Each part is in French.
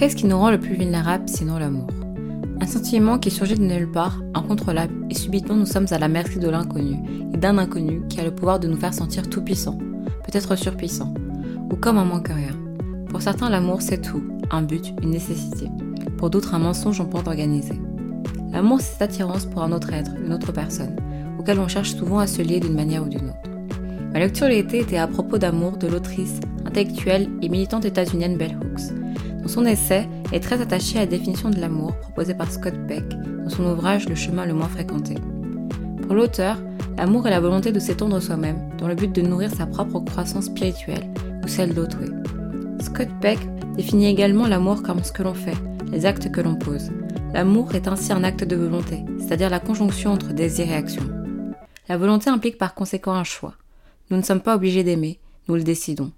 Qu'est-ce qui nous rend le plus vulnérable sinon l'amour? Un sentiment qui surgit de nulle part, incontrôlable, et subitement nous sommes à la merci de l'inconnu, et d'un inconnu qui a le pouvoir de nous faire sentir tout puissant, peut-être surpuissant, ou comme un manque rien. Pour certains, l'amour c'est tout, un but, une nécessité. Pour d'autres, un mensonge en porte organisé. L'amour c'est cette attirance pour un autre être, une autre personne, auquel on cherche souvent à se lier d'une manière ou d'une autre. Ma lecture l'été était à propos d'amour de l'autrice, intellectuelle et militante états-unienne Bell. Dans son essai, est très attachée à la définition de l'amour proposée par Scott Peck dans son ouvrage Le chemin le moins fréquenté. Pour l'auteur, l'amour est la volonté de s'étendre soi-même dans le but de nourrir sa propre croissance spirituelle ou celle d'autrui. Scott Peck définit également l'amour comme ce que l'on fait, les actes que l'on pose. L'amour est ainsi un acte de volonté, c'est-à-dire la conjonction entre désir et action. La volonté implique par conséquent un choix. Nous ne sommes pas obligés d'aimer, nous le décidons.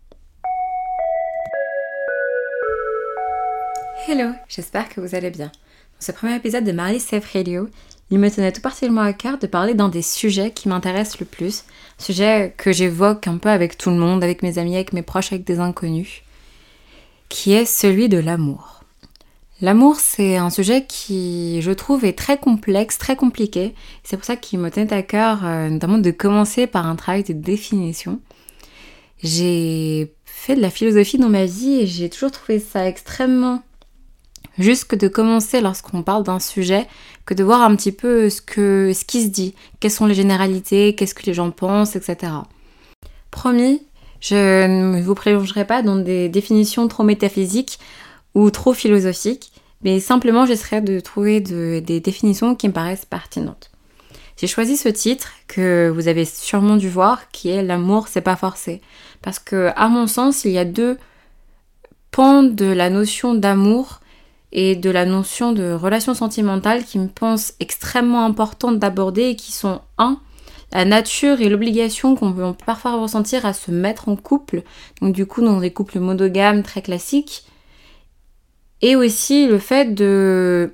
Hello, j'espère que vous allez bien. Dans ce premier épisode de Marie Safe Radio, il me tenait tout particulièrement à cœur de parler d'un des sujets qui m'intéressent le plus, sujet que j'évoque un peu avec tout le monde, avec mes amis, avec mes proches, avec des inconnus, qui est celui de l'amour. L'amour, c'est un sujet qui, je trouve, est très complexe, très compliqué. C'est pour ça qu'il me tenait à cœur, euh, notamment, de commencer par un travail de définition. J'ai fait de la philosophie dans ma vie et j'ai toujours trouvé ça extrêmement juste que de commencer lorsqu'on parle d'un sujet, que de voir un petit peu ce, que, ce qui se dit, quelles sont les généralités, qu'est-ce que les gens pensent, etc. Promis, je ne vous prolongerai pas dans des définitions trop métaphysiques ou trop philosophiques, mais simplement j'essaierai de trouver des définitions qui me paraissent pertinentes. J'ai choisi ce titre que vous avez sûrement dû voir, qui est L'amour, c'est pas forcé. Parce que, à mon sens, il y a deux pans de la notion d'amour et de la notion de relation sentimentale qui me pensent extrêmement importante d'aborder et qui sont un, la nature et l'obligation qu'on peut parfois ressentir à se mettre en couple, donc du coup dans des couples monogames très classiques, et aussi le fait de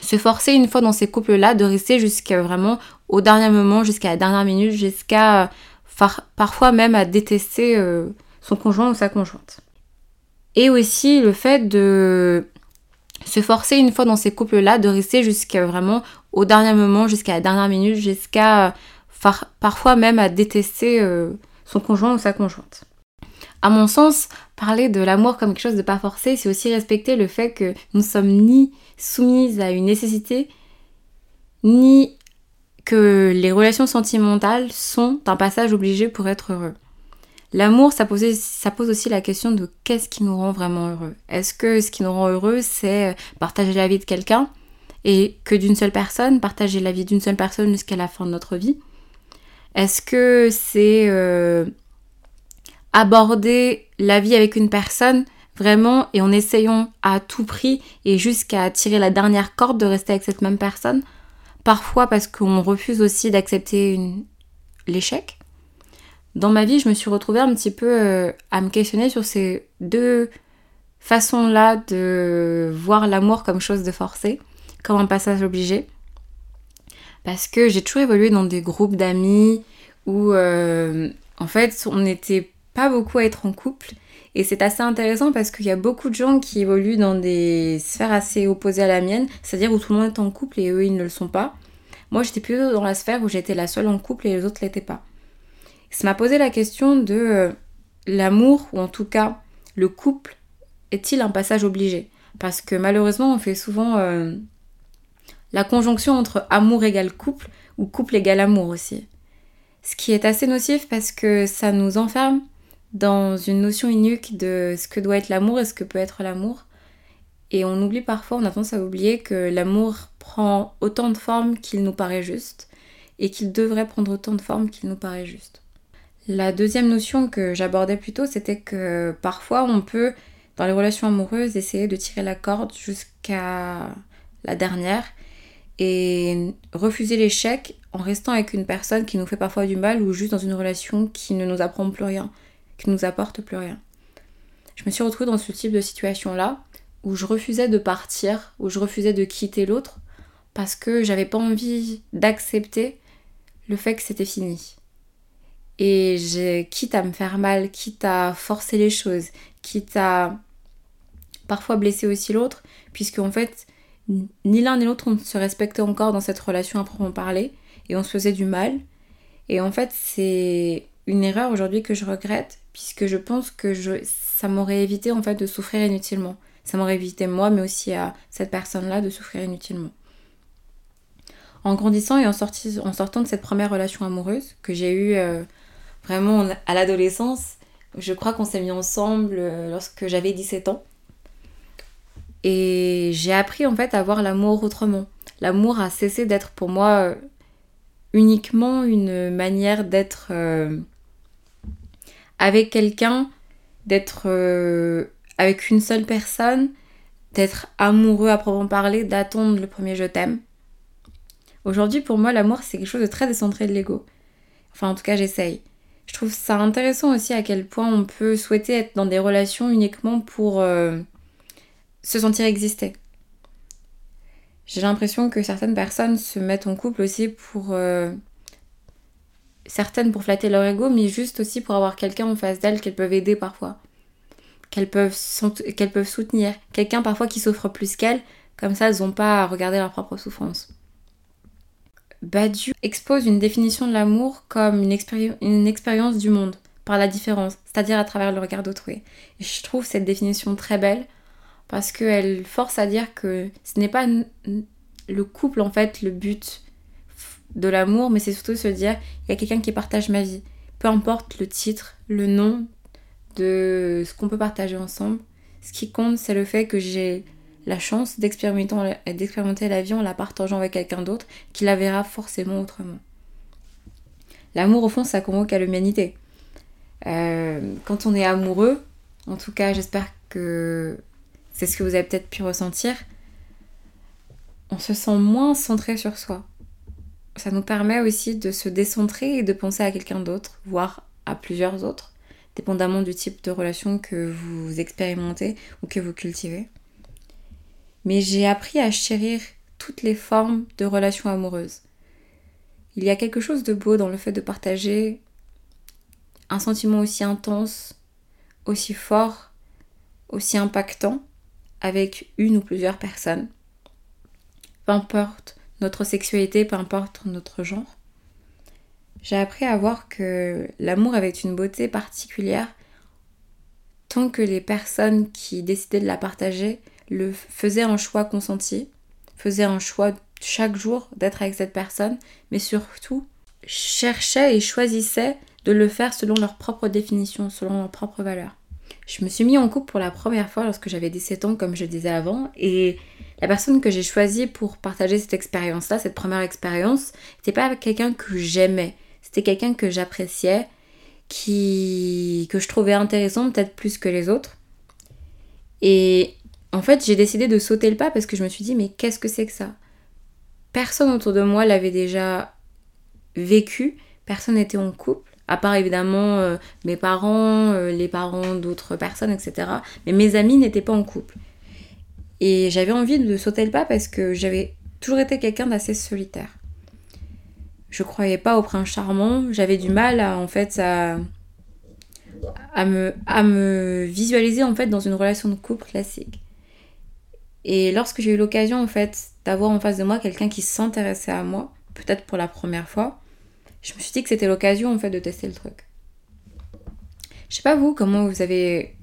se forcer une fois dans ces couples-là de rester jusqu'à vraiment au dernier moment, jusqu'à la dernière minute, jusqu'à parfois même à détester euh, son conjoint ou sa conjointe. Et aussi le fait de se forcer une fois dans ces couples-là de rester jusqu'à vraiment au dernier moment, jusqu'à la dernière minute, jusqu'à parfois même à détester euh, son conjoint ou sa conjointe. À mon sens, parler de l'amour comme quelque chose de pas forcé, c'est aussi respecter le fait que nous sommes ni soumises à une nécessité, ni que les relations sentimentales sont un passage obligé pour être heureux. L'amour, ça, pose aussi la question de qu'est-ce qui nous rend vraiment heureux. Est-ce que ce qui nous rend heureux, c'est partager la vie de quelqu'un et que d'une seule personne, partager la vie d'une seule personne jusqu'à la fin de notre vie? Est-ce que c'est euh, aborder la vie avec une personne vraiment et en essayant à tout prix et jusqu'à tirer la dernière corde de rester avec cette même personne? Parfois parce qu'on refuse aussi d'accepter l'échec dans ma vie, je me suis retrouvée un petit peu euh, à me questionner sur ces deux façons-là de voir l'amour comme chose de forcé, comme un passage obligé. Parce que j'ai toujours évolué dans des groupes d'amis où euh, en fait on n'était pas beaucoup à être en couple. Et c'est assez intéressant parce qu'il y a beaucoup de gens qui évoluent dans des sphères assez opposées à la mienne, c'est-à-dire où tout le monde est en couple et eux ils ne le sont pas. Moi j'étais plutôt dans la sphère où j'étais la seule en couple et les autres l'étaient pas ça m'a posé la question de euh, l'amour, ou en tout cas le couple, est-il un passage obligé? Parce que malheureusement, on fait souvent euh, la conjonction entre amour égale couple, ou couple égale amour aussi. Ce qui est assez nocif parce que ça nous enferme dans une notion unique de ce que doit être l'amour et ce que peut être l'amour. Et on oublie parfois, on a tendance à oublier que l'amour prend autant de formes qu'il nous paraît juste et qu'il devrait prendre autant de formes qu'il nous paraît juste. La deuxième notion que j'abordais plus tôt, c'était que parfois on peut, dans les relations amoureuses, essayer de tirer la corde jusqu'à la dernière et refuser l'échec en restant avec une personne qui nous fait parfois du mal ou juste dans une relation qui ne nous apprend plus rien, qui ne nous apporte plus rien. Je me suis retrouvée dans ce type de situation-là où je refusais de partir, où je refusais de quitter l'autre parce que j'avais pas envie d'accepter le fait que c'était fini. Et j'ai, quitte à me faire mal, quitte à forcer les choses, quitte à parfois blesser aussi l'autre, puisque en fait, ni l'un ni l'autre on se respectait encore dans cette relation à proprement parler, et on se faisait du mal. Et en fait, c'est une erreur aujourd'hui que je regrette, puisque je pense que je, ça m'aurait évité en fait de souffrir inutilement. Ça m'aurait évité moi, mais aussi à cette personne-là de souffrir inutilement. En grandissant et en, en sortant de cette première relation amoureuse que j'ai eue euh, vraiment à l'adolescence, je crois qu'on s'est mis ensemble euh, lorsque j'avais 17 ans. Et j'ai appris en fait à voir l'amour autrement. L'amour a cessé d'être pour moi euh, uniquement une manière d'être avec quelqu'un, d'être avec une seule personne, d'être amoureux à proprement parler, d'attendre le premier je t'aime. Aujourd'hui, pour moi, l'amour, c'est quelque chose de très décentré de l'ego. Enfin, en tout cas, j'essaye. Je trouve ça intéressant aussi à quel point on peut souhaiter être dans des relations uniquement pour euh, se sentir exister. J'ai l'impression que certaines personnes se mettent en couple aussi pour... Euh, certaines pour flatter leur ego, mais juste aussi pour avoir quelqu'un en face d'elles qu'elles peuvent aider parfois. Qu'elles peuvent, peuvent soutenir. Quelqu'un parfois qui souffre plus qu'elles, comme ça elles n'ont pas à regarder leur propre souffrance. Badiou expose une définition de l'amour comme une, expérience du monde, par la différence, c'est-à-dire à travers le regard d'autrui. Je trouve cette définition très belle parce qu'elle force à dire que ce n'est pas le couple en fait le but de l'amour, mais c'est surtout se dire il y a quelqu'un qui partage ma vie. Peu importe le titre, le nom de ce qu'on peut partager ensemble, ce qui compte c'est le fait que j'ai la chance d'expérimenter la vie en la partageant avec quelqu'un d'autre qui la verra forcément autrement. L'amour, au fond, ça convoque à l'humanité. Euh, quand on est amoureux, en tout cas, j'espère que c'est ce que vous avez peut-être pu ressentir, on se sent moins centré sur soi. Ça nous permet aussi de se décentrer et de penser à quelqu'un d'autre, voire à plusieurs autres, dépendamment du type de relation que vous expérimentez ou que vous cultivez mais j'ai appris à chérir toutes les formes de relations amoureuses. Il y a quelque chose de beau dans le fait de partager un sentiment aussi intense, aussi fort, aussi impactant avec une ou plusieurs personnes. Peu importe notre sexualité, peu importe notre genre. J'ai appris à voir que l'amour avait une beauté particulière tant que les personnes qui décidaient de la partager le faisait un choix consenti, faisait un choix chaque jour d'être avec cette personne, mais surtout cherchait et choisissait de le faire selon leur propre définition, selon leurs propres valeurs. Je me suis mis en couple pour la première fois lorsque j'avais 17 ans, comme je disais avant, et la personne que j'ai choisie pour partager cette expérience-là, cette première expérience, c'était pas quelqu'un que j'aimais, c'était quelqu'un que j'appréciais, qui que je trouvais intéressant peut-être plus que les autres. Et en fait, j'ai décidé de sauter le pas parce que je me suis dit, mais qu'est-ce que c'est que ça? Personne autour de moi l'avait déjà vécu, personne n'était en couple, à part évidemment euh, mes parents, euh, les parents d'autres personnes, etc. Mais mes amis n'étaient pas en couple. Et j'avais envie de sauter le pas parce que j'avais toujours été quelqu'un d'assez solitaire. Je croyais pas au prince charmant, j'avais du mal à, en fait me, à me visualiser en fait dans une relation de couple classique. Et lorsque j'ai eu l'occasion en fait d'avoir en face de moi quelqu'un qui s'intéressait à moi, peut-être pour la première fois, je me suis dit que c'était l'occasion en fait de tester le truc. Je sais pas vous comment vous avez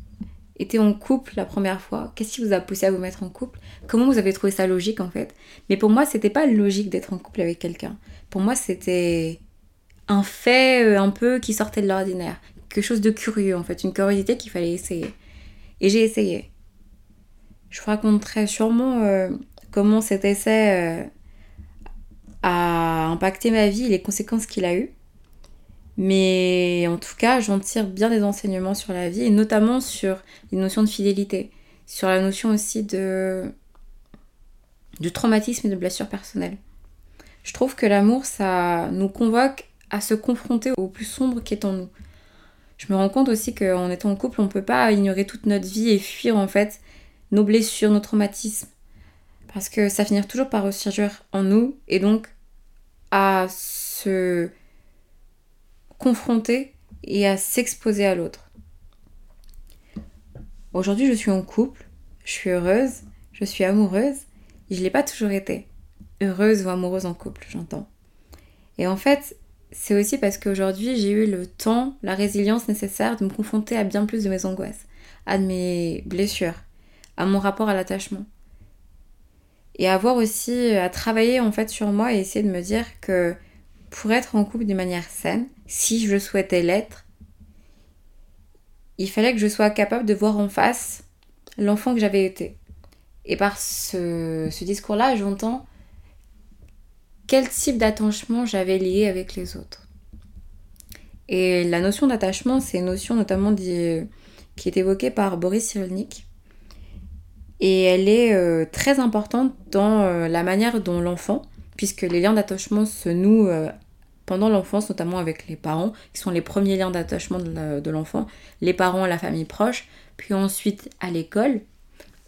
été en couple la première fois, qu'est-ce qui vous a poussé à vous mettre en couple, comment vous avez trouvé ça logique en fait? Mais pour moi, c'était pas logique d'être en couple avec quelqu'un. Pour moi, c'était un fait euh, un peu qui sortait de l'ordinaire, quelque chose de curieux en fait, une curiosité qu'il fallait essayer. Et j'ai essayé. Je vous raconterai sûrement euh, comment cet essai euh, a impacté ma vie et les conséquences qu'il a eues. Mais en tout cas, j'en tire bien des enseignements sur la vie et notamment sur les notions de fidélité, sur la notion aussi de traumatisme et de blessure personnelle. Je trouve que l'amour, ça nous convoque à se confronter au plus sombre qui est en nous. Je me rends compte aussi qu'en étant en couple, on ne peut pas ignorer toute notre vie et fuir en fait nos blessures, nos traumatismes. Parce que ça finit toujours par ressurgir en nous et donc à se confronter et à s'exposer à l'autre. Aujourd'hui, je suis en couple. je suis heureuse, je suis amoureuse, je l'ai pas toujours été. Heureuse ou amoureuse en couple, j'entends. Et en fait, c'est aussi parce qu'aujourd'hui, j'ai eu le temps, la résilience nécessaire de me confronter à bien plus de mes angoisses, à mes blessures, à mon rapport à l'attachement. Et avoir aussi euh, à travailler en fait sur moi et essayer de me dire que pour être en couple d'une manière saine, si je souhaitais l'être, il fallait que je sois capable de voir en face l'enfant que j'avais été. Et par ce, ce discours-là, j'entends quel type d'attachement j'avais lié avec les autres. Et la notion d'attachement, c'est une notion notamment qui est évoquée par Boris Cyrulnik. Et elle est euh, très importante dans euh, la manière dont l'enfant, puisque les liens d'attachement se nouent euh, pendant l'enfance, notamment avec les parents, qui sont les premiers liens d'attachement de l'enfant, les parents, la famille proche, puis ensuite à l'école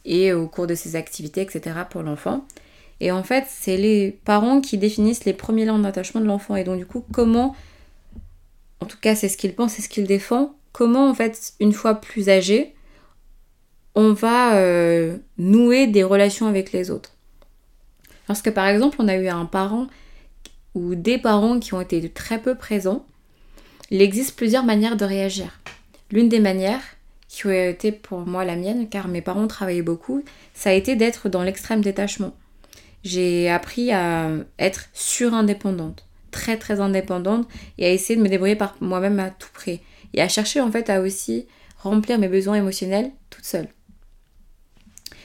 et au cours de ses activités, etc. pour l'enfant. Et en fait, c'est les parents qui définissent les premiers liens d'attachement de l'enfant. Et donc, du coup, comment, en tout cas, c'est ce qu'il pense, c'est ce qu'il défend, comment, en fait, une fois plus âgé, on va euh, nouer des relations avec les autres. Lorsque, par exemple, on a eu un parent ou des parents qui ont été très peu présents, il existe plusieurs manières de réagir. L'une des manières, qui a été pour moi la mienne, car mes parents travaillaient beaucoup, ça a été d'être dans l'extrême détachement j'ai appris à être surindépendante, très très indépendante et à essayer de me débrouiller par moi-même à tout prix. Et à chercher en fait à aussi remplir mes besoins émotionnels toute seule.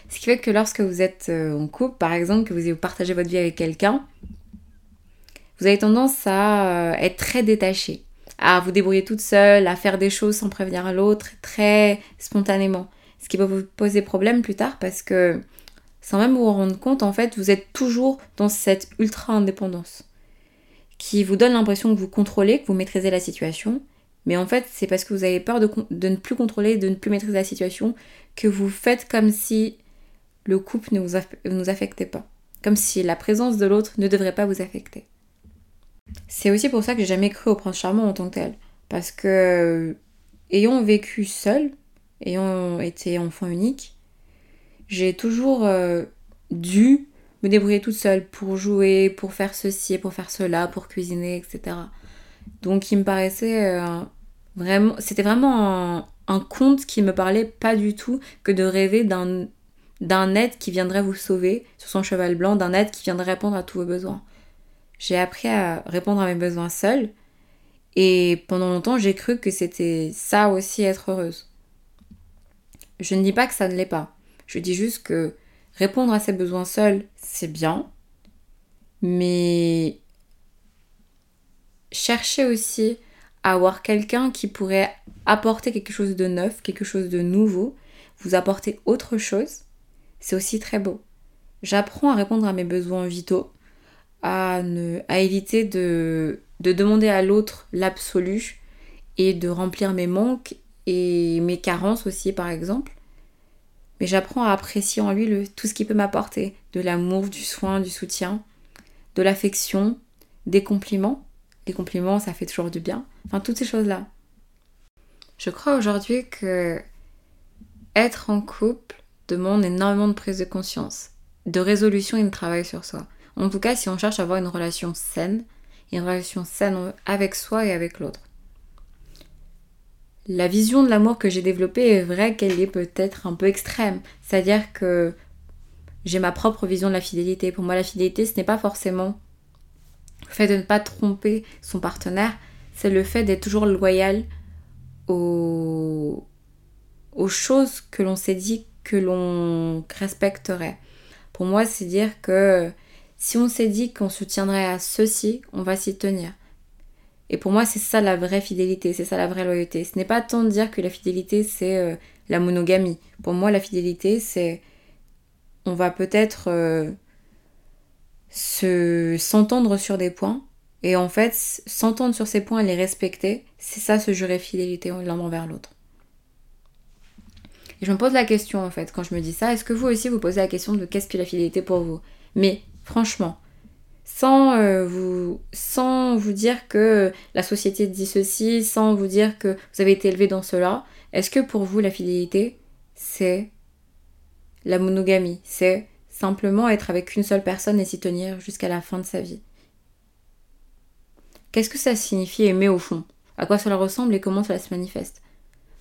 Ce qui fait que lorsque vous êtes euh, en couple, par exemple, que vous partagez votre vie avec quelqu'un, vous avez tendance à euh, être très détaché, à vous débrouiller toute seule, à faire des choses sans prévenir l'autre, très spontanément. Ce qui peut vous poser problème plus tard parce que sans même vous rendre compte, en fait, vous êtes toujours dans cette ultra indépendance qui vous donne l'impression que vous contrôlez, que vous maîtrisez la situation, mais en fait, c'est parce que vous avez peur de, ne plus contrôler, de ne plus maîtriser la situation, que vous faites comme si le couple ne vous, affectait pas. Comme si la présence de l'autre ne devrait pas vous affecter. C'est aussi pour ça que j'ai jamais cru au prince charmant en tant que tel. Parce que, ayant vécu seul, ayant été enfant unique, j'ai toujours euh, dû me débrouiller toute seule pour jouer, pour faire ceci, pour faire cela, pour cuisiner, etc. Donc il me paraissait euh, vraiment... C'était vraiment un, un, conte qui me parlait pas du tout que de rêver d'un d'un être qui viendrait vous sauver sur son cheval blanc, d'un être qui viendrait répondre à tous vos besoins. J'ai appris à répondre à mes besoins seule et pendant longtemps j'ai cru que c'était ça aussi être heureuse. Je ne dis pas que ça ne l'est pas. Je dis juste que répondre à ses besoins seul, c'est bien, mais chercher aussi à avoir quelqu'un qui pourrait apporter quelque chose de neuf, quelque chose de nouveau, vous apporter autre chose, c'est aussi très beau. J'apprends à répondre à mes besoins vitaux, à, ne, à éviter de, de demander à l'autre l'absolu et de remplir mes manques et mes carences aussi par exemple mais j'apprends à apprécier en lui tout ce qu'il peut m'apporter, de l'amour, du soin, du soutien, de l'affection, des compliments. Les compliments, ça fait toujours du bien. Enfin, toutes ces choses-là. Je crois aujourd'hui que être en couple demande énormément de prise de conscience, de résolution et de travail sur soi. En tout cas, si on cherche à avoir une relation saine, une relation saine avec soi et avec l'autre la vision de l'amour que j'ai développée est vrai qu'elle est peut-être un peu extrême. C'est-à-dire que j'ai ma propre vision de la fidélité. Pour moi, la fidélité, ce n'est pas forcément le fait de ne pas tromper son partenaire, c'est le fait d'être toujours loyal aux, aux choses que l'on s'est dit que l'on respecterait. Pour moi, c'est dire que si on s'est dit qu'on se tiendrait à ceci, on va s'y tenir. Et pour moi, c'est ça la vraie fidélité, c'est ça la vraie loyauté. Ce n'est pas tant de dire que la fidélité, c'est euh, la monogamie. Pour moi, la fidélité, c'est... On va peut-être euh, se s'entendre sur des points, et en fait, s'entendre sur ces points et les respecter, c'est ça se jurer fidélité l'un envers l'autre. Et je me pose la question, en fait, quand je me dis ça, est-ce que vous aussi vous posez la question de qu'est-ce que la fidélité pour vous? Mais franchement, sans, euh, vous, sans vous dire que la société dit ceci, sans vous dire que vous avez été élevé dans cela, est-ce que pour vous la fidélité, c'est la monogamie? C'est simplement être avec une seule personne et s'y tenir jusqu'à la fin de sa vie? Qu'est-ce que ça signifie aimer au fond? À quoi cela ressemble et comment cela se manifeste?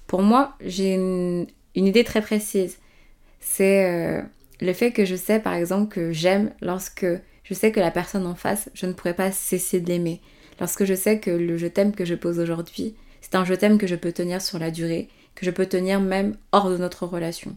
Pour moi, j'ai une, idée très précise. C'est euh, le fait que je sais par exemple que j'aime lorsque je sais que la personne en face, je ne pourrais pas cesser de l'aimer. Lorsque je sais que le je t'aime que je pose aujourd'hui, c'est un je t'aime que je peux tenir sur la durée, que je peux tenir même hors de notre relation.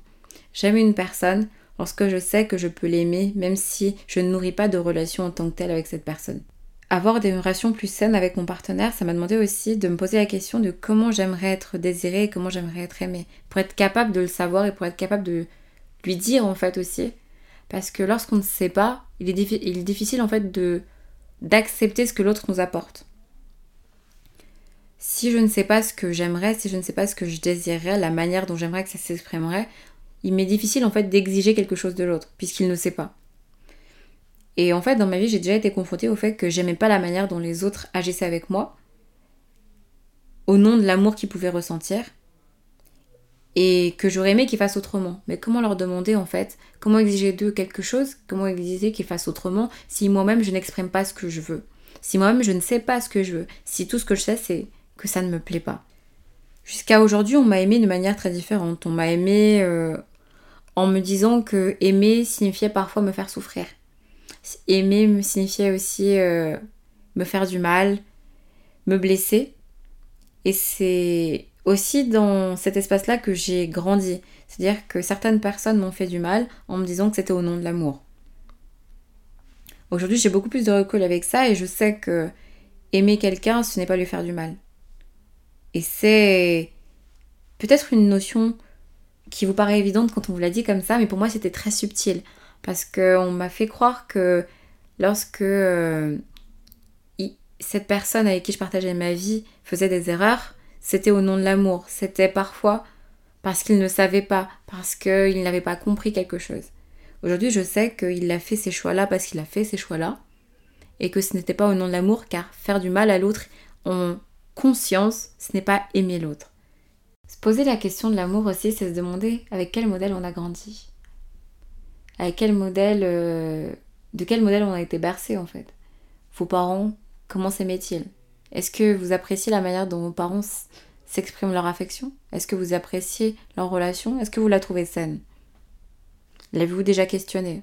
J'aime une personne lorsque je sais que je peux l'aimer même si je ne nourris pas de relation en tant que telle avec cette personne. Avoir des relations plus saines avec mon partenaire, ça m'a demandé aussi de me poser la question de comment j'aimerais être désirée et comment j'aimerais être aimée. Pour être capable de le savoir et pour être capable de lui dire en fait aussi. Parce que lorsqu'on ne sait pas, il est, il est difficile en fait de d'accepter ce que l'autre nous apporte. Si je ne sais pas ce que j'aimerais, si je ne sais pas ce que je désirerais, la manière dont j'aimerais que ça s'exprimerait, il m'est difficile en fait d'exiger quelque chose de l'autre, puisqu'il ne sait pas. Et en fait, dans ma vie, j'ai déjà été confrontée au fait que j'aimais pas la manière dont les autres agissaient avec moi, au nom de l'amour qu'ils pouvaient ressentir, et que j'aurais aimé qu'ils fassent autrement. Mais comment leur demander en fait? Comment exiger d'eux quelque chose? Comment exiger qu'ils fassent autrement si moi-même je n'exprime pas ce que je veux? Si moi-même je ne sais pas ce que je veux? Si tout ce que je sais c'est que ça ne me plaît pas Jusqu'à aujourd'hui, on m'a aimé de manière très différente. On m'a aimé euh, en me disant que aimer signifiait parfois me faire souffrir. Aimer me signifiait aussi euh, me faire du mal, me blesser. Et c'est aussi dans cet espace-là que j'ai grandi. C'est-à-dire que certaines personnes m'ont fait du mal en me disant que c'était au nom de l'amour. Aujourd'hui, j'ai beaucoup plus de recul avec ça et je sais que aimer quelqu'un, ce n'est pas lui faire du mal. Et c'est peut-être une notion qui vous paraît évidente quand on vous l'a dit comme ça, mais pour moi c'était très subtil. Parce qu'on m'a fait croire que lorsque euh, cette personne avec qui je partageais ma vie faisait des erreurs, c'était au nom de l'amour. C'était parfois parce qu'il ne savait pas, parce qu'il n'avait pas compris quelque chose. Aujourd'hui, je sais qu'il a fait ces choix-là parce qu'il a fait ces choix-là, et que ce n'était pas au nom de l'amour, car faire du mal à l'autre en conscience, ce n'est pas aimer l'autre. Se poser la question de l'amour aussi, c'est se demander avec quel modèle on a grandi. Avec quel modèle. Euh, de quel modèle on a été bercé en fait? Vos parents, comment s'aimaient-ils? Est-ce que vous appréciez la manière dont vos parents s'expriment leur affection? Est-ce que vous appréciez leur relation? Est-ce que vous la trouvez saine? L'avez-vous déjà questionné?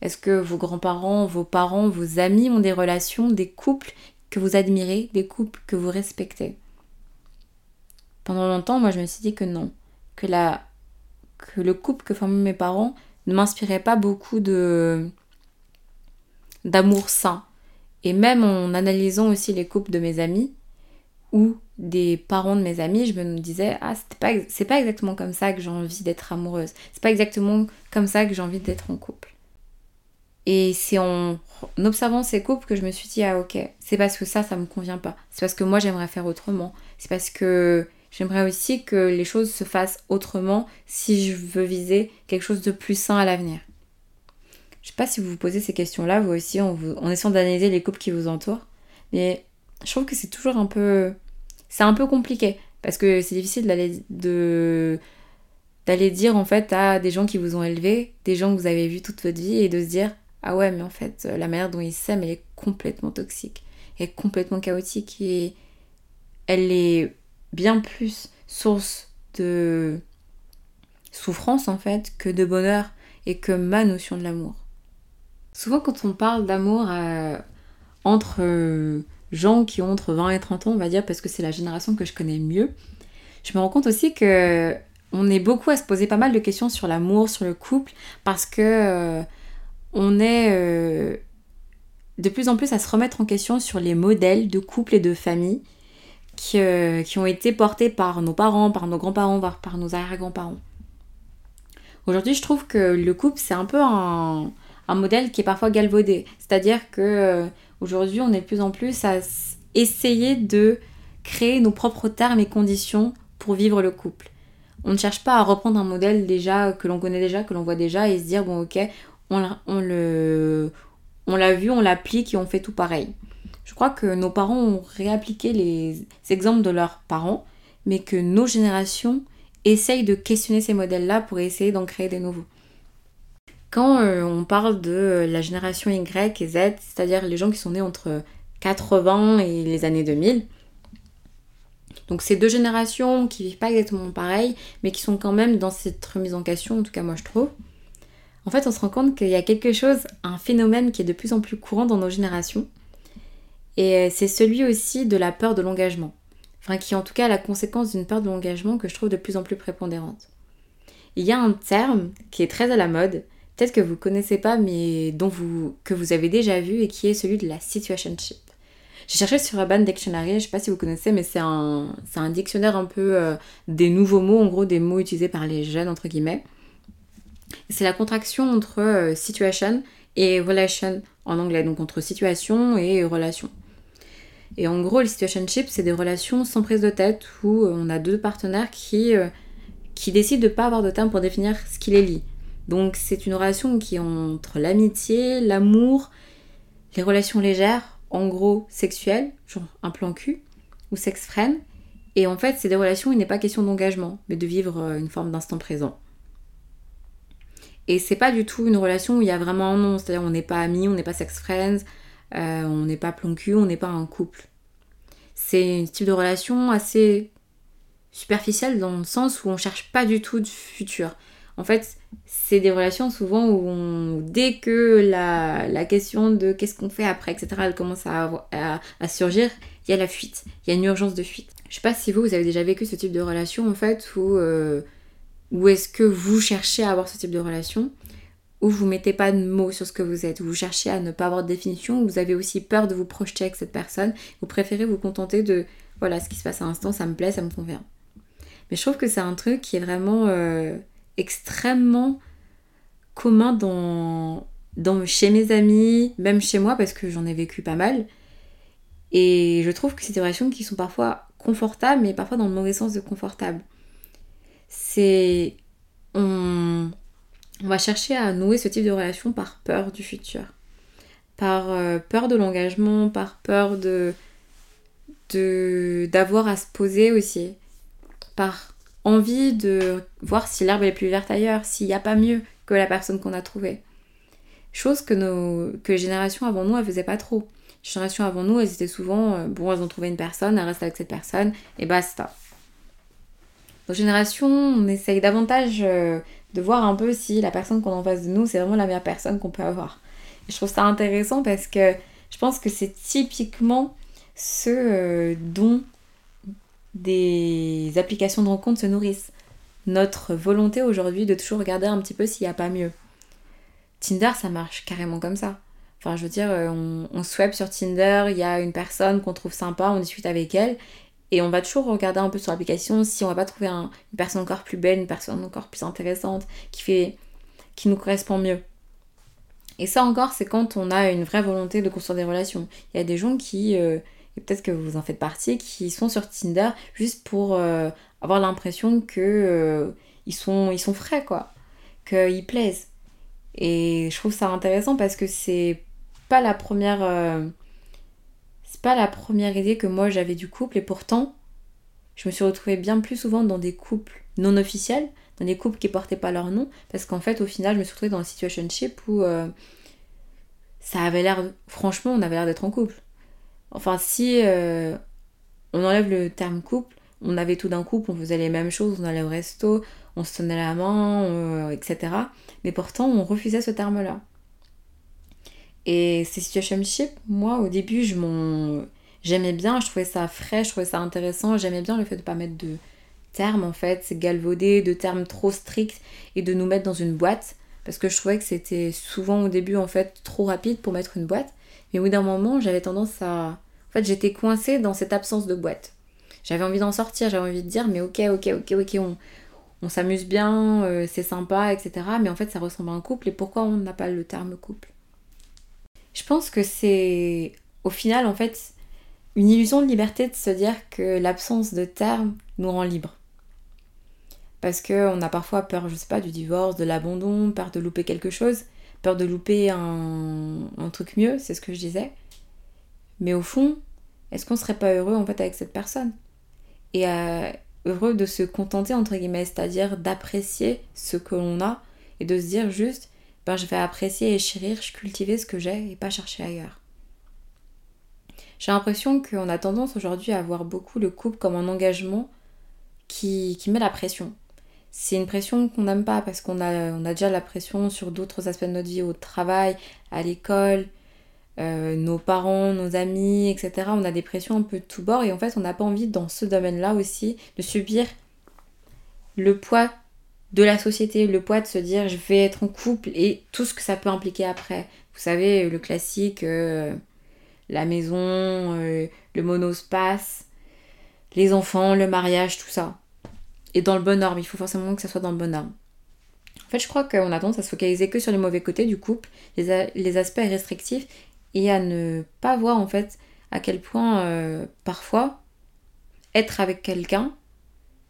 Est-ce que vos grands-parents, vos parents, vos amis ont des relations, des couples que vous admirez, des couples que vous respectez? Pendant longtemps, moi, je me suis dit que non, que, la, que le couple que formaient mes parents ne m'inspirait pas beaucoup de d'amour sain. Et même en analysant aussi les couples de mes amis ou des parents de mes amis, je me disais ah c'est pas c'est pas exactement comme ça que j'ai envie d'être amoureuse. C'est pas exactement comme ça que j'ai envie d'être en couple. Et c'est en observant ces couples que je me suis dit, ah ok, c'est parce que ça, ça me convient pas. C'est parce que moi, j'aimerais faire autrement. C'est parce que j'aimerais aussi que les choses se fassent autrement si je veux viser quelque chose de plus sain à l'avenir. Je sais pas si vous vous posez ces questions-là, vous aussi, en essayant d'analyser les couples qui vous entourent. Mais je trouve que c'est toujours un peu... C'est un peu compliqué. Parce que c'est difficile d'aller de d'aller dire en fait à des gens qui vous ont élevé, des gens que vous avez vus toute votre vie et de se dire ah ouais, mais en fait, euh, la manière dont ils s'aiment, elle est complètement toxique, elle est complètement chaotique et elle est bien plus source de souffrance en fait que de bonheur et que ma notion de l'amour. Souvent quand on parle d'amour euh, entre euh, gens qui ont entre 20 et 30 ans, on va dire, parce que c'est la génération que je connais mieux, je me rends compte aussi que on est beaucoup à se poser pas mal de questions sur l'amour, sur le couple, parce que on est euh, de plus en plus à se remettre en question sur les modèles de couple et de famille qui, euh, qui ont été portés par nos parents, par nos grands-parents, voire par nos arrière-grands-parents. Aujourd'hui, je trouve que le couple, c'est un peu un, modèle qui est parfois galvaudé. C'est-à-dire que euh, aujourd'hui, on est de plus en plus à essayer de créer nos propres termes et conditions pour vivre le couple. On ne cherche pas à reprendre un modèle déjà que l'on connaît déjà, que l'on voit déjà et se dire bon ok, on, le, on l'a vu, on l'applique et on fait tout pareil. Je crois que nos parents ont réappliqué les exemples de leurs parents, mais que nos générations essayent de questionner ces modèles-là pour essayer d'en créer des nouveaux. Quand euh, on parle de la génération Y et Z, c'est-à-dire les gens qui sont nés entre 80 et les années 2000, donc ces deux générations qui vivent pas exactement pareil, mais qui sont quand même dans cette remise en question, en tout cas moi je trouve. En fait, on se rend compte qu'il y a quelque chose, un phénomène qui est de plus en plus courant dans nos générations. Et euh, c'est celui aussi de la peur de l'engagement. Enfin, qui est en tout cas la conséquence d'une peur de l'engagement que je trouve de plus en plus prépondérante. Il y a un terme qui est très à la mode, peut-être que vous connaissez pas, mais dont vous, que vous avez déjà vu, et qui est celui de la situationship. J'ai cherché sur Urban Dictionary, je sais pas si vous connaissez, mais c'est un, un dictionnaire un peu euh, des nouveaux mots, en gros des mots utilisés par les jeunes, entre guillemets. C'est la contraction entre euh, situation et relation en anglais, donc entre situation et relation. Et en gros, le situationship, c'est des relations sans prise de tête où euh, on a deux partenaires qui, qui décident de ne pas avoir de terme pour définir ce qui les lie. Donc c'est une relation qui est entre l'amitié, l'amour, les relations légères, en gros sexuel, genre un plan cul, ou sex friend. Et en fait, c'est des relations où il n'est pas question d'engagement, mais de vivre euh, une forme d'instant présent. Et c'est pas du tout une relation où il y a vraiment un nom, c'est-à-dire on n'est pas amis, on n'est pas sex friends, euh, on n'est pas plan cul, on n'est pas un couple. C'est un type de relation assez superficielle dans le sens où on cherche pas du tout de futur. En fait, c'est des relations souvent où dès que la, question de qu'est-ce qu'on fait après, etc., elle commence à, à, surgir, il y a la fuite, il y a une urgence de fuite. Je sais pas si vous, vous avez déjà vécu ce type de relation en fait, ou euh, est-ce que vous cherchez à avoir ce type de relation, où vous mettez pas de mots sur ce que vous êtes, où vous cherchez à ne pas avoir de définition, où vous avez aussi peur de vous projeter avec cette personne, vous préférez vous contenter de voilà, ce qui se passe à l'instant, ça me plaît, ça me convient. Mais je trouve que c'est un truc qui est vraiment. Euh, extrêmement commun dans, dans, chez mes amis, même chez moi, parce que j'en ai vécu pas mal. Et je trouve que c'est des relations qui sont parfois confortables, mais parfois dans le mauvais sens de confortable. C'est. On, on va chercher à nouer ce type de relation par peur du futur, par euh, peur de l'engagement, par peur de d'avoir à se poser aussi, par envie de voir si l'herbe est plus verte ailleurs, s'il n'y a pas mieux que la personne qu'on a trouvée. Chose que, nos, que les générations avant nous, elles faisaient pas trop. Les générations avant nous, elles étaient souvent, euh, bon, elles ont trouvé une personne, elles restent avec cette personne, et basta. Nos générations, on essaye davantage euh, de voir un peu si la personne qu'on a en face de nous, c'est vraiment la meilleure personne qu'on peut avoir. Je trouve ça intéressant parce que je pense que c'est typiquement ce euh, dont des applications de rencontre se nourrissent. Notre volonté aujourd'hui de toujours regarder un petit peu s'il n'y a pas mieux. Tinder, ça marche carrément comme ça. Enfin, je veux dire, euh, on, on sur Tinder, il y a une personne qu'on trouve sympa, on discute avec elle, et on va toujours regarder un peu sur l'application si on va pas trouver une personne encore plus belle, une personne encore plus intéressante, qui fait, qui nous correspond mieux. Et ça encore, c'est quand on a une vraie volonté de construire des relations. Il y a des gens qui, euh, et peut-être que vous en faites partie, qui sont sur Tinder juste pour euh, avoir l'impression que euh, ils, sont, ils sont frais, quoi, qu'ils plaisent. Et je trouve ça intéressant parce que c'est pas la première. Euh, c'est pas la première idée que moi j'avais du couple, et pourtant, je me suis retrouvée bien plus souvent dans des couples non officiels, dans des couples qui portaient pas leur nom, parce qu'en fait, au final, je me suis retrouvée dans une situationship où ça avait l'air. Franchement, on avait l'air d'être en couple. Enfin, si euh, on enlève le terme couple, on avait tout d'un couple, on faisait les mêmes choses, on allait au resto, on se tenait la main, etc. Mais pourtant, on refusait ce terme-là. Et ces situationship, moi, au début, je m'en... j'aimais bien, je trouvais ça frais, je trouvais ça intéressant, j'aimais bien le fait de pas mettre de termes, en fait, c'est galvaudé, de termes trop stricts, et de nous mettre dans une boîte, parce que je trouvais que c'était souvent au début, en fait, trop rapide pour mettre une boîte. Mais au bout d'un moment, j'avais tendance à en fait, j'étais coincée dans cette absence de boîte. J'avais envie d'en sortir, j'avais envie de dire, mais ok, ok, ok, ok, on, on s'amuse bien, euh, c'est sympa, etc. Mais en fait, ça ressemble à un couple, et pourquoi on n'a pas le terme couple? Je pense que c'est, au final, en fait, une illusion de liberté de se dire que l'absence de terme nous rend libres. Parce qu'on a parfois peur, je sais pas, du divorce, de l'abandon, peur de louper quelque chose, peur de louper un, un truc mieux, c'est ce que je disais. Mais au fond, est-ce qu'on serait pas heureux en fait avec cette personne? Et euh, heureux de se contenter entre guillemets, c'est-à-dire d'apprécier ce que l'on a et de se dire juste, ben, je vais apprécier et chérir, je cultiver ce que j'ai et pas chercher ailleurs. J'ai l'impression qu'on a tendance aujourd'hui à voir beaucoup le couple comme un engagement qui, met la pression. C'est une pression qu'on n'aime pas parce qu'on a, on a déjà la pression sur d'autres aspects de notre vie, au travail, à l'école, euh, nos parents, nos amis, etc. On a des pressions un peu de tous bords et en fait on n'a pas envie dans ce domaine-là aussi de subir le poids de la société, le poids de se dire je vais être en couple et tout ce que ça peut impliquer après. Vous savez, le classique, euh, la maison, euh, le monospace, les enfants, le mariage, tout ça. Et dans le bon ordre, il faut forcément que ça soit dans le bon ordre. En fait, je crois qu'on a tendance à se focaliser que sur les mauvais côtés du couple, les, aspects restrictifs, et à ne pas voir en fait à quel point euh, parfois être avec quelqu'un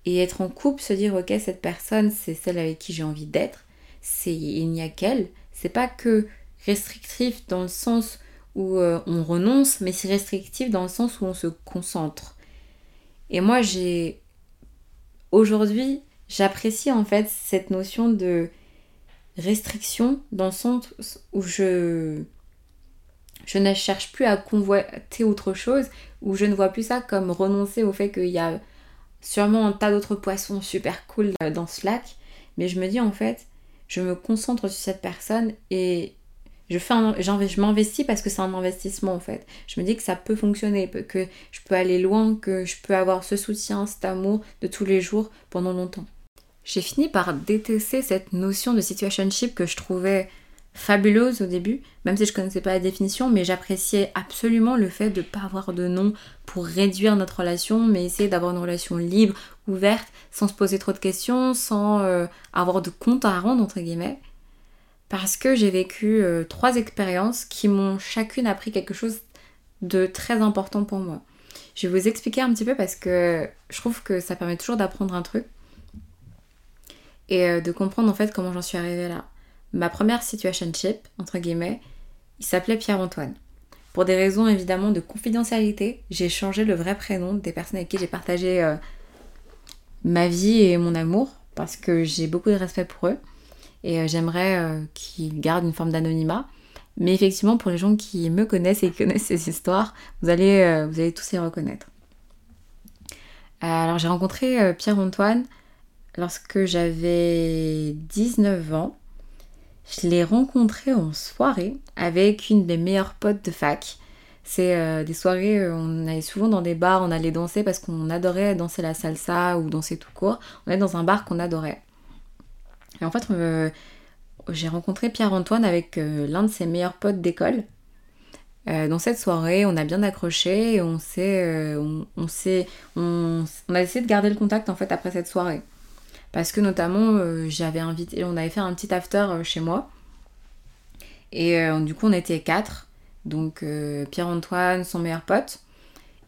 et être en couple, se dire ok cette personne c'est celle avec qui j'ai envie d'être, c'est il n'y a qu'elle, c'est pas que restrictif dans le sens où euh, on renonce, mais c'est restrictif dans le sens où on se concentre. Et moi j'ai aujourd'hui j'apprécie en fait cette notion de restriction dans le sens où je je ne cherche plus à convoiter autre chose, où je ne vois plus ça comme renoncer au fait qu'il y a sûrement un tas d'autres poissons super cool dans ce lac, mais je me dis en fait, je me concentre sur cette personne et je, fais je m'investis parce que c'est un investissement en fait. Je me dis que ça peut fonctionner, que je peux aller loin, que je peux avoir ce soutien, cet amour de tous les jours pendant longtemps. J'ai fini par détester cette notion de situationship que je trouvais fabuleuse au début, même si je connaissais pas la définition, mais j'appréciais absolument le fait de ne pas avoir de nom pour réduire notre relation, mais essayer d'avoir une relation libre, ouverte, sans se poser trop de questions, sans euh, avoir de compte à rendre, entre guillemets. Parce que j'ai vécu euh, trois expériences qui m'ont chacune appris quelque chose de très important pour moi. Je vais vous expliquer un petit peu parce que je trouve que ça permet toujours d'apprendre un truc et euh, de comprendre en fait comment j'en suis arrivée là ma première situationship, entre guillemets, il s'appelait Pierre-Antoine. Pour des raisons évidemment de confidentialité, j'ai changé le vrai prénom des personnes avec qui j'ai partagé euh, ma vie et mon amour, parce que j'ai beaucoup de respect pour eux, et euh, j'aimerais euh, qu'ils gardent une forme d'anonymat. Mais effectivement, pour les gens qui me connaissent et qui connaissent ces histoires, vous allez, vous allez tous y reconnaître. alors j'ai rencontré Pierre-Antoine lorsque j'avais 19 ans je l'ai rencontré en soirée avec une des meilleures potes de fac. C'est euh, des soirées, euh, on allait souvent dans des bars, on allait danser parce qu'on adorait danser la salsa ou danser tout court. On est dans un bar qu'on adorait. Et en fait, euh, j'ai rencontré Pierre-Antoine avec l'un de ses meilleurs potes d'école. dans cette soirée, on a bien accroché et on s'est, on, on, a essayé de garder le contact en fait après cette soirée. Parce que notamment, euh, j'avais invité, on avait fait un petit after euh, chez moi. Et euh, du coup, on était quatre. Donc Pierre-Antoine, son meilleur pote,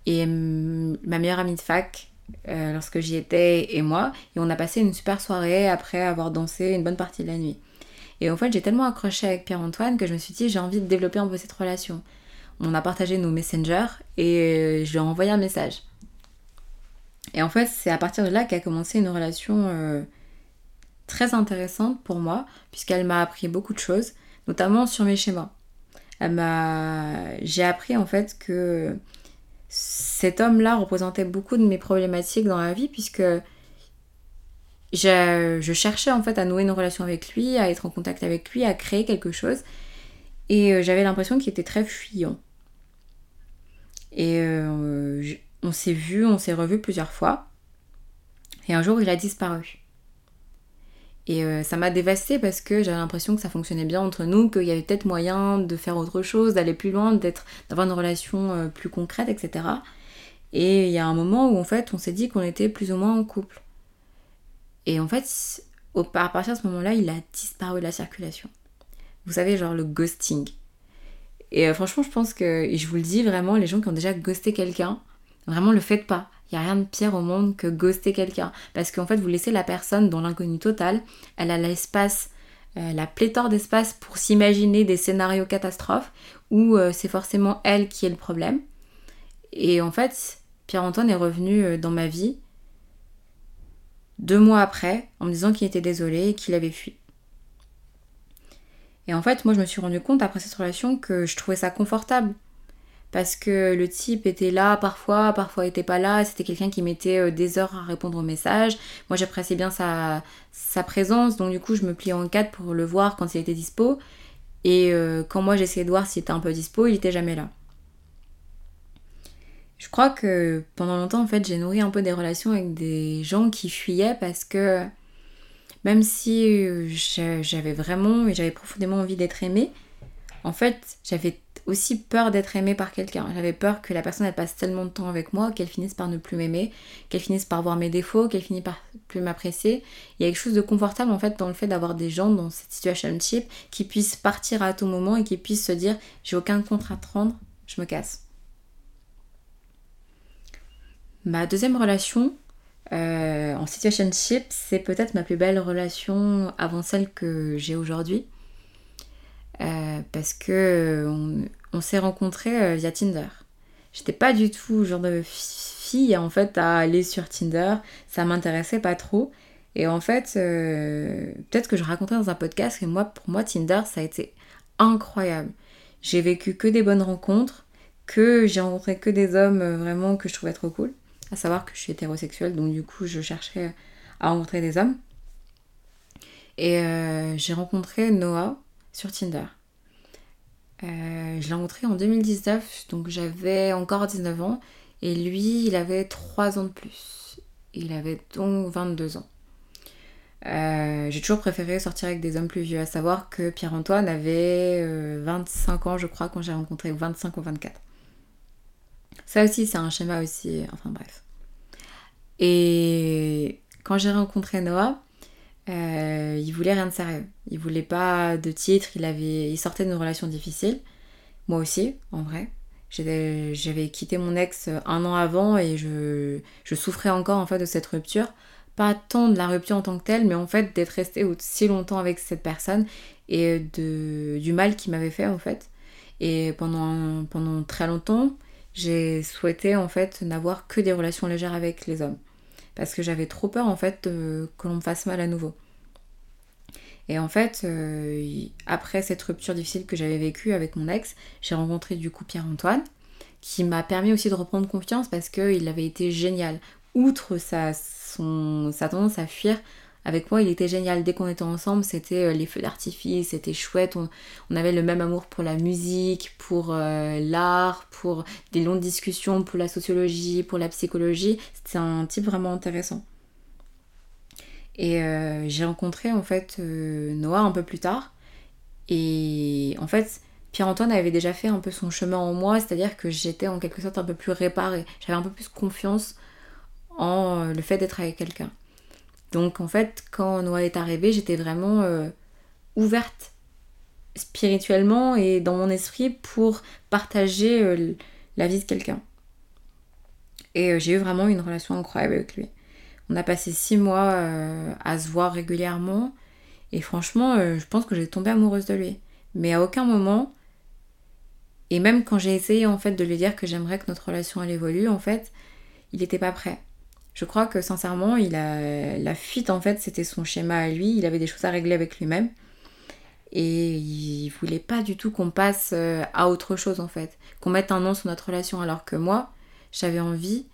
et ma meilleure amie de fac, lorsque j'y étais, et moi. Et on a passé une super soirée après avoir dansé une bonne partie de la nuit. Et en fait, j'ai tellement accroché avec Pierre-Antoine que je me suis dit, j'ai envie de développer un peu cette relation. On a partagé nos messengers et je lui ai envoyé un message. Et en fait, c'est à partir de là qu'a commencé une relation euh, très intéressante pour moi, puisqu'elle m'a appris beaucoup de choses, notamment sur mes schémas. M'a... J'ai appris en fait que cet homme-là représentait beaucoup de mes problématiques dans la vie, puisque je cherchais en fait à nouer une relation avec lui, à être en contact avec lui, à créer quelque chose. Et euh, j'avais l'impression qu'il était très fuyant. Et euh, on s'est vu, on s'est revu plusieurs fois. Et un jour, il a disparu. Et euh, ça m'a dévastée parce que j'avais l'impression que ça fonctionnait bien entre nous, qu'il y avait peut-être moyen de faire autre chose, d'aller plus loin, d'être, d'avoir une relation euh, plus concrète, etc. Et il y a un moment où en fait on s'est dit qu'on était plus ou moins en couple. Et en fait, au, à partir de ce moment-là, il a disparu de la circulation. Vous savez, genre le ghosting. Et euh, franchement, je pense que, et je vous le dis vraiment, les gens qui ont déjà ghosté quelqu'un, Vraiment, le faites pas. Il n'y a rien de pire au monde que ghoster quelqu'un. Parce qu'en fait, vous laissez la personne dans l'inconnu total. Elle a l'espace, euh, la pléthore d'espace pour s'imaginer des scénarios catastrophes où euh, c'est forcément elle qui est le problème. Et en fait, Pierre-Antoine est revenu euh, dans ma vie deux mois après en me disant qu'il était désolé et qu'il avait fui. Et en fait, moi, je me suis rendu compte après cette relation que je trouvais ça confortable. Parce que le type était là parfois, parfois était pas là. C'était quelqu'un qui mettait euh, des heures à répondre aux messages. Moi, j'appréciais bien sa, sa présence. Donc, du coup, je me pliais en quatre pour le voir quand il était dispo. Et euh, quand moi, j'essayais de voir s'il était un peu dispo, il était jamais là. Je crois que pendant longtemps, en fait, j'ai nourri un peu des relations avec des gens qui fuyaient parce que même si euh, j'avais vraiment et j'avais profondément envie d'être aimée, en fait, j'avais aussi peur d'être aimée par quelqu'un. J'avais peur que la personne elle passe tellement de temps avec moi qu'elle finisse par ne plus m'aimer, qu'elle finisse par voir mes défauts, qu'elle finisse par plus m'apprécier. Il y a quelque chose de confortable en fait dans le fait d'avoir des gens dans cette situation chip qui puissent partir à tout moment et qui puissent se dire j'ai aucun contrat à te rendre, je me casse. Ma deuxième relation, euh, en situationship, c'est peut-être ma plus belle relation avant celle que j'ai aujourd'hui. Euh, parce que on, s'est rencontrés euh, via Tinder. J'étais pas du tout genre de fille en fait à aller sur Tinder, ça m'intéressait pas trop. Et en fait, peut-être que je racontais dans un podcast que moi, pour moi, Tinder, ça a été incroyable. J'ai vécu que des bonnes rencontres, que j'ai rencontré que des hommes vraiment que je trouvais trop cool à savoir que je suis hétérosexuelle, donc du coup je cherchais à rencontrer des hommes. Et euh, j'ai rencontré Noah sur Tinder. Euh, je l'ai rencontré en 2019, donc j'avais encore 19 ans, et lui il avait 3 ans de plus. Il avait donc 22 ans. Euh, j'ai toujours préféré sortir avec des hommes plus vieux, à savoir que Pierre-Antoine avait 25 ans, je crois, quand j'ai rencontré, 25 ou 24. Ça aussi, c'est un schéma aussi. Enfin bref. Et quand j'ai rencontré Noah, euh, il voulait rien de sérieux. Il voulait pas de titre. Il, avait, il sortait d'une relation difficile. Moi aussi, en vrai. J'avais quitté mon ex un an avant et je, souffrais encore en fait de cette rupture. Pas tant de la rupture en tant que telle, mais en fait d'être restée aussi longtemps avec cette personne et du mal qu'il m'avait fait en fait. Et pendant, pendant très longtemps, j'ai souhaité en fait n'avoir que des relations légères avec les hommes. Parce que j'avais trop peur en fait que l'on me fasse mal à nouveau. Et en fait, euh, après cette rupture difficile que j'avais vécue avec mon ex, j'ai rencontré du coup Pierre-Antoine, qui m'a permis aussi de reprendre confiance parce qu'il avait été génial. Outre sa, son, sa tendance à fuir, avec moi, il était génial. Dès qu'on était ensemble, c'était euh, les feux d'artifice, c'était chouette. On, avait le même amour pour la musique, pour euh, l'art, pour des longues discussions, pour la sociologie, pour la psychologie. C'était un type vraiment intéressant. Et euh, j'ai rencontré en fait Noah un peu plus tard. Et en fait, Pierre-Antoine avait déjà fait un peu son chemin en moi, c'est-à-dire que j'étais en quelque sorte un peu plus réparée. J'avais un peu plus confiance en le fait d'être avec quelqu'un. Donc en fait, quand Noah est arrivé, j'étais vraiment euh, ouverte spirituellement et dans mon esprit pour partager euh, la vie de quelqu'un. Et euh, j'ai eu vraiment une relation incroyable avec lui. On a passé six mois à se voir régulièrement et franchement, je pense que j'ai tombé amoureuse de lui. Mais à aucun moment, et même quand j'ai essayé en fait de lui dire que j'aimerais que notre relation évolue, en fait, il n'était pas prêt. Je crois que sincèrement, il a la fuite en fait, c'était son schéma à lui. Il avait des choses à régler avec lui-même et il voulait pas du tout qu'on passe euh, à autre chose en fait, qu'on mette un nom sur notre relation. Alors que moi, j'avais envie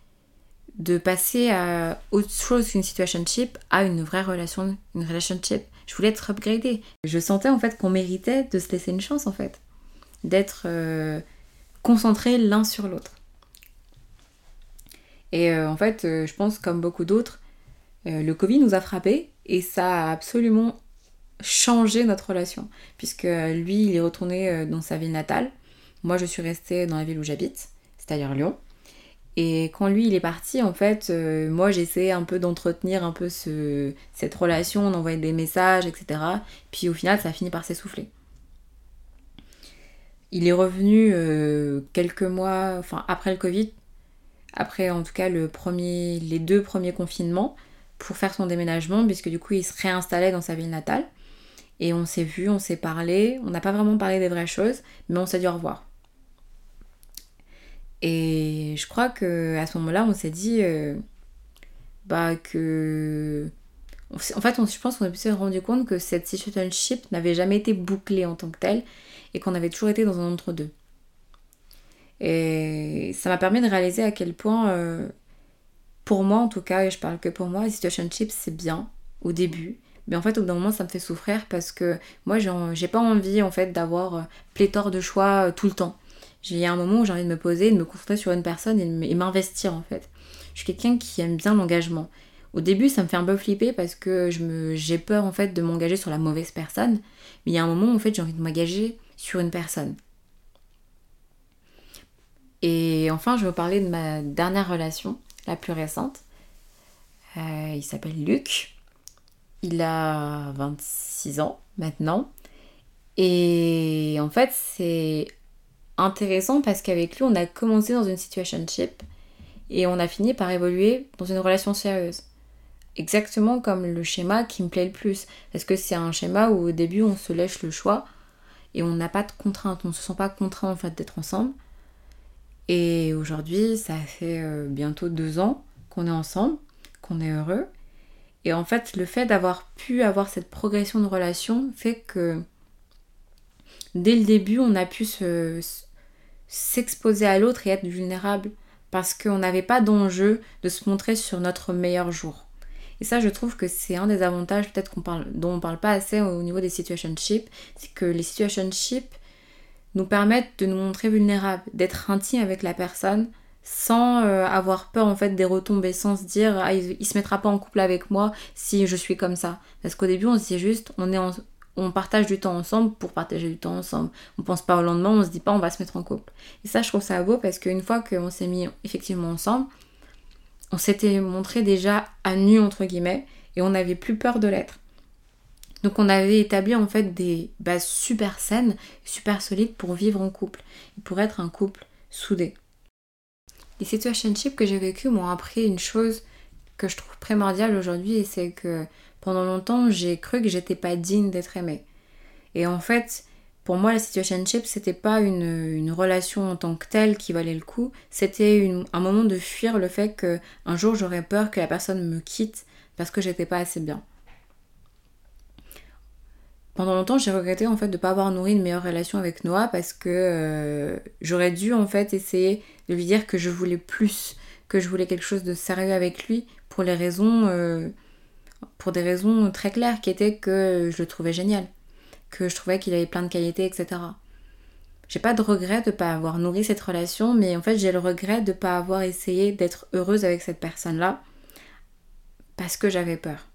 de passer à autre chose qu'une situationship, à une vraie relation, une relationship. Je voulais être upgradée. Je sentais en fait qu'on méritait de se laisser une chance en fait, d'être euh, l'un sur l'autre. Et euh, en fait, euh, je pense comme beaucoup d'autres, euh, le Covid nous a frappés et ça a absolument changé notre relation. Puisque lui, il est retourné dans sa ville natale. Moi, je suis restée dans la ville où j'habite, c'est-à-dire Lyon. Et quand lui il est parti, en fait, moi j'essayais un peu d'entretenir un peu ce, cette relation, on envoyait des messages, etc. Puis au final, ça a fini par s'essouffler. Il est revenu quelques mois, enfin après le Covid, après en tout cas le premier, les deux premiers confinements pour faire son déménagement puisque du coup il se réinstallait dans sa ville natale. Et on s'est vu, on s'est parlé, on n'a pas vraiment parlé des vraies choses, mais on s'est dit au revoir. Et je crois que à ce moment-là, on s'est dit euh, bah que En fait, on, je pense qu'on s'est rendu compte que cette situationship n'avait jamais été bouclée en tant que telle et qu'on avait toujours été dans un entre-deux. Et ça m'a permis de réaliser à quel point, euh, pour moi en tout cas, et je parle que pour moi, situationship c'est bien au début. Mais en fait, au bout d'un moment, ça me fait souffrir parce que moi, j'ai pas envie en fait d'avoir euh, pléthore de choix euh, tout le temps. J'ai un moment où j'ai envie de me poser, de me concentrer sur une personne et m'investir en fait. Je suis quelqu'un qui aime bien l'engagement. Au début, ça me fait un peu flipper parce que j'ai peur en fait de m'engager sur la mauvaise personne. Mais il y a un moment où en fait j'ai envie de m'engager sur une personne. Et enfin, je vais vous parler de ma dernière relation, la plus récente. Euh, il s'appelle Luc. Il a 26 ans maintenant. Et en fait, c'est intéressant parce qu'avec lui, on a commencé dans une situationship et on a fini par évoluer dans une relation sérieuse. Exactement comme le schéma qui me plaît le plus. Parce que c'est un schéma où au début on se lèche le choix et on n'a pas de contrainte, on ne se sent pas contraint en fait d'être ensemble. Et aujourd'hui, ça fait euh, bientôt deux ans qu'on est ensemble, qu'on est heureux. Et en fait, le fait d'avoir pu avoir cette progression de relation fait que dès le début, on a pu s'exposer à l'autre et être vulnérable parce qu'on n'avait pas d'enjeu de se montrer sur notre meilleur jour. Et ça, je trouve que c'est un des avantages peut-être dont on parle pas assez au niveau des situationships, c'est que les situationships nous permettent de nous montrer vulnérables, d'être intime avec la personne sans euh, avoir peur en fait des retombées, sans se dire ah, il, il, se mettra pas en couple avec moi si je suis comme ça. Parce qu'au début on se dit juste on est on partage du temps ensemble pour partager du temps ensemble. On pense pas au lendemain, on se dit pas on va se mettre en couple. Et ça, je trouve ça beau parce qu'une fois qu'on s'est mis effectivement ensemble, on s'était montré déjà à nu entre guillemets et on n'avait plus peur de l'être. Donc on avait établi en fait des bases super saines, super solides pour vivre en couple pour être un couple soudé. Les situationships que j'ai vécues m'ont appris une chose que je trouve primordiale aujourd'hui et c'est que pendant longtemps, j'ai cru que j'étais pas digne d'être aimée. Et en fait, pour moi, la situationship, c'était pas une, relation en tant que telle qui valait le coup, c'était un moment de fuir le fait que un jour j'aurais peur que la personne me quitte parce que j'étais pas assez bien. Pendant longtemps, j'ai regretté en fait de pas avoir nourri une meilleure relation avec Noah parce que euh, j'aurais dû en fait essayer de lui dire que je voulais plus, que je voulais quelque chose de sérieux avec lui pour les raisons euh, pour des raisons très claires qui étaient que je le trouvais génial, que je trouvais qu'il avait plein de qualités, etc. J'ai pas de regret de pas avoir nourri cette relation, mais en fait j'ai le regret de pas avoir essayé d'être heureuse avec cette personne-là parce que j'avais peur.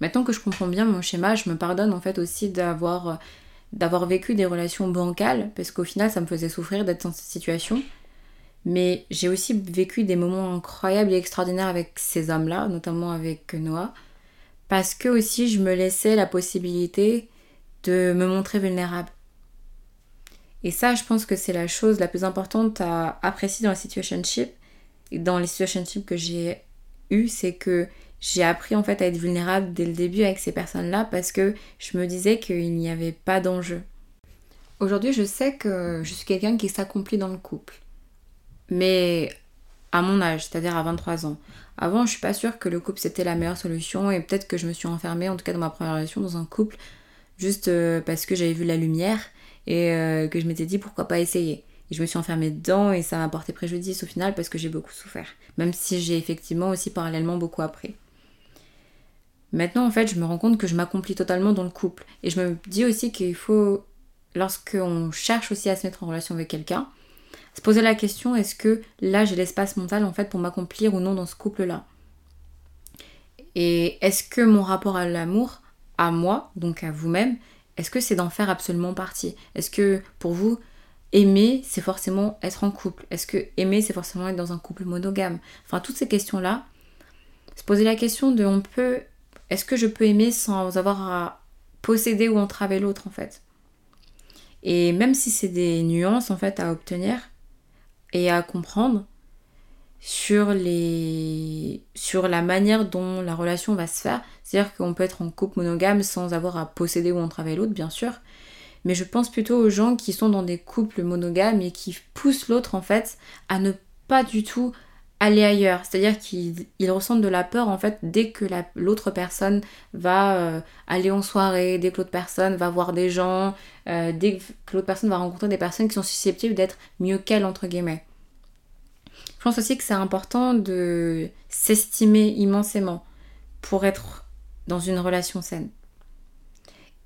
Maintenant que je comprends bien mon schéma, je me pardonne en fait aussi d'avoir d'avoir vécu des relations bancales parce qu'au final ça me faisait souffrir d'être dans cette situation mais j'ai aussi vécu des moments incroyables et extraordinaires avec ces hommes-là, notamment avec Noah, parce que aussi je me laissais la possibilité de me montrer vulnérable. Et ça, je pense que c'est la chose la plus importante à apprécier dans la situationship, dans les situationships que j'ai eues, c'est que j'ai appris en fait à être vulnérable dès le début avec ces personnes-là parce que je me disais qu'il n'y avait pas d'enjeu. Aujourd'hui, je sais que je suis quelqu'un qui s'accomplit dans le couple mais à mon âge, c'est-à-dire à 23 ans. Avant, je suis pas sûre que le couple c'était la meilleure solution et peut-être que je me suis enfermée, en tout cas dans ma première relation, dans un couple, juste euh, parce que j'avais vu la lumière et euh, que je m'étais dit pourquoi pas essayer. Et je me suis enfermée dedans et ça m'a porté préjudice au final parce que j'ai beaucoup souffert. Même si j'ai effectivement aussi parallèlement beaucoup appris. Maintenant, en fait, je me rends compte que je m'accomplis totalement dans le couple. Et je me dis aussi qu'il faut, lorsqu'on cherche aussi à se mettre en relation avec quelqu'un, se poser la question est-ce que là j'ai l'espace mental en fait pour m'accomplir ou non dans ce couple-là? Et est-ce que mon rapport à l'amour, à moi, donc à vous-même, est-ce que c'est d'en faire absolument partie? Est-ce que pour vous, aimer, c'est forcément être en couple? Est-ce que aimer, c'est forcément être dans un couple monogame? Enfin, toutes ces questions-là, se poser la question de on peut, est-ce que je peux aimer sans avoir à posséder ou entraver l'autre en fait? Et même si c'est des nuances en fait à obtenir, et à comprendre sur, les... sur la manière dont la relation va se faire. C'est-à-dire qu'on peut être en couple monogame sans avoir à posséder ou entraver l'autre, bien sûr. Mais je pense plutôt aux gens qui sont dans des couples monogames et qui poussent l'autre en fait à ne pas du tout aller ailleurs. C'est-à-dire qu'ils ressentent de la peur en fait dès que l'autre personne va euh, aller en soirée, dès que l'autre personne va voir des gens, euh, dès que l'autre personne va rencontrer des personnes qui sont susceptibles d'être mieux qu'elle entre guillemets. Je pense aussi que c'est important de s'estimer immensément pour être dans une relation saine.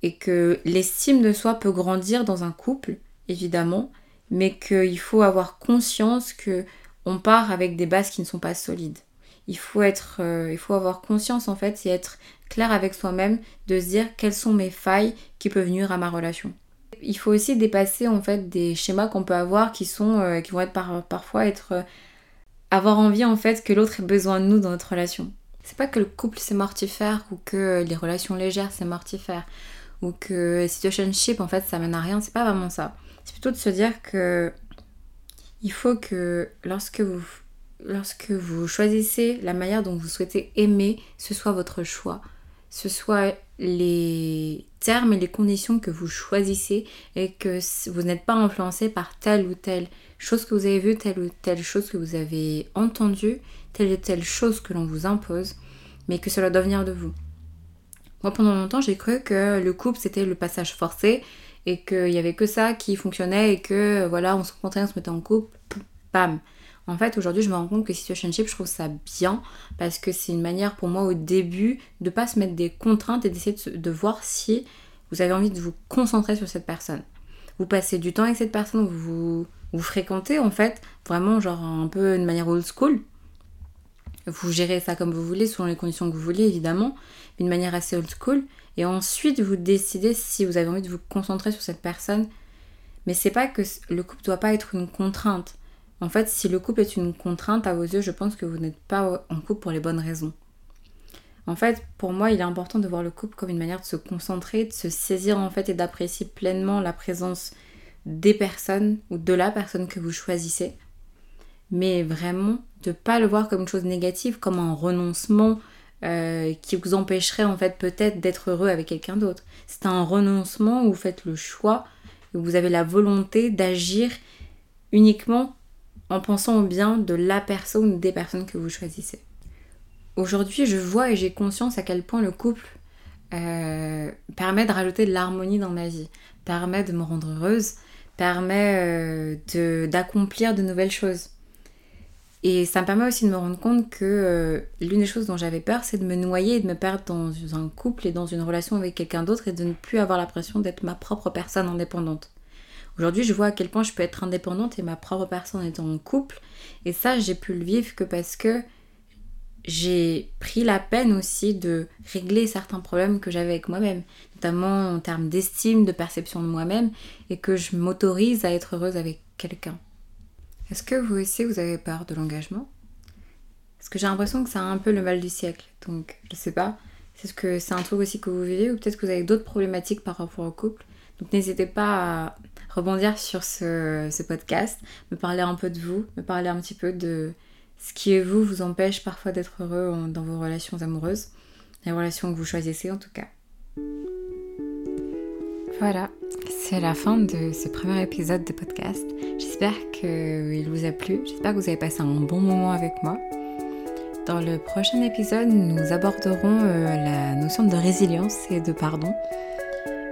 Et que l'estime de soi peut grandir dans un couple, évidemment, mais qu'il faut avoir conscience que on part avec des bases qui ne sont pas solides. Il faut être, euh, il faut avoir conscience en fait et être clair avec soi-même de se dire quelles sont mes failles qui peuvent nuire à ma relation. Il faut aussi dépasser en fait des schémas qu'on peut avoir qui sont, euh, qui vont être parfois être, euh, avoir envie en fait que l'autre ait besoin de nous dans notre relation. C'est pas que le couple c'est mortifère ou que les relations légères c'est mortifère ou que situationship en fait ça mène à rien, c'est pas vraiment ça. C'est plutôt de se dire que il faut que lorsque vous, lorsque vous choisissez la manière dont vous souhaitez aimer, ce soit votre choix. Ce soit les termes et les conditions que vous choisissez et que vous n'êtes pas influencé par telle ou telle chose que vous avez vue, telle ou telle chose que vous avez entendue, telle ou telle chose que l'on vous impose, mais que cela doit venir de vous. Moi, pendant longtemps, j'ai cru que le couple, c'était le passage forcé et qu'il y avait que ça qui fonctionnait et que voilà, on se rencontrait, on se mettait en couple, bam. En fait, aujourd'hui, je me rends compte que situationship, je trouve ça bien parce que c'est une manière pour moi au début de pas se mettre des contraintes et d'essayer de, voir si vous avez envie de vous concentrer sur cette personne. Vous passez du temps avec cette personne, vous vous fréquentez en fait, vraiment genre un peu une manière old school. Vous gérez ça comme vous voulez, selon les conditions que vous voulez évidemment, d'une manière assez old school. Et ensuite, vous décidez si vous avez envie de vous concentrer sur cette personne. Mais c'est pas que le couple doit pas être une contrainte. En fait, si le couple est une contrainte à vos yeux, je pense que vous n'êtes pas en couple pour les bonnes raisons. En fait, pour moi, il est important de voir le couple comme une manière de se concentrer, de se saisir en fait et d'apprécier pleinement la présence des personnes ou de la personne que vous choisissez. Mais vraiment, de pas le voir comme une chose négative, comme un renoncement, euh, qui vous empêcherait en fait peut-être d'être heureux avec quelqu'un d'autre. C'est un renoncement où vous faites le choix, où vous avez la volonté d'agir uniquement en pensant au bien de la personne ou des personnes que vous choisissez. Aujourd'hui, je vois et j'ai conscience à quel point le couple euh, permet de rajouter de l'harmonie dans ma vie, permet de me rendre heureuse, permet euh, d'accomplir de nouvelles choses. Et ça me permet aussi de me rendre compte que euh, l'une des choses dont j'avais peur, c'est de me noyer et de me perdre dans un couple et dans une relation avec quelqu'un d'autre et de ne plus avoir l'impression d'être ma propre personne indépendante. Aujourd'hui, je vois à quel point je peux être indépendante et ma propre personne étant en couple. Et ça, j'ai pu le vivre que parce que j'ai pris la peine aussi de régler certains problèmes que j'avais avec moi-même, notamment en termes d'estime, de perception de moi-même, et que je m'autorise à être heureuse avec quelqu'un. Est-ce que vous aussi vous avez peur de l'engagement? Parce que j'ai l'impression que c'est un peu le mal du siècle. Donc je sais pas. Est-ce que c'est un truc aussi que vous vivez ou peut-être que vous avez d'autres problématiques par rapport au couple? Donc n'hésitez pas à rebondir sur ce, ce, podcast, me parler un peu de vous, me parler un petit peu de ce qui vous vous empêche parfois d'être heureux dans vos relations amoureuses, les relations que vous choisissez en tout cas. Voilà, c'est la fin de ce premier épisode de podcast. J'espère qu'il vous a plu, j'espère que vous avez passé un bon moment avec moi. Dans le prochain épisode, nous aborderons euh, la notion de résilience et de pardon.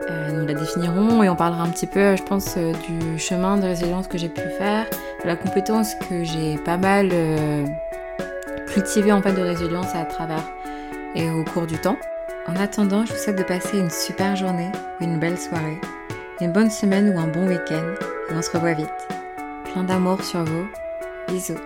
Euh, nous la définirons et on parlera un petit peu, je pense, euh, du chemin de résilience que j'ai pu faire, de la compétence que j'ai pas mal cultivée en fait de résilience à travers et au cours du temps. En attendant, je vous souhaite de passer une super journée ou une belle soirée, une bonne semaine ou un bon week-end et on se revoit vite. Plein d'amour sur vous. Bisous.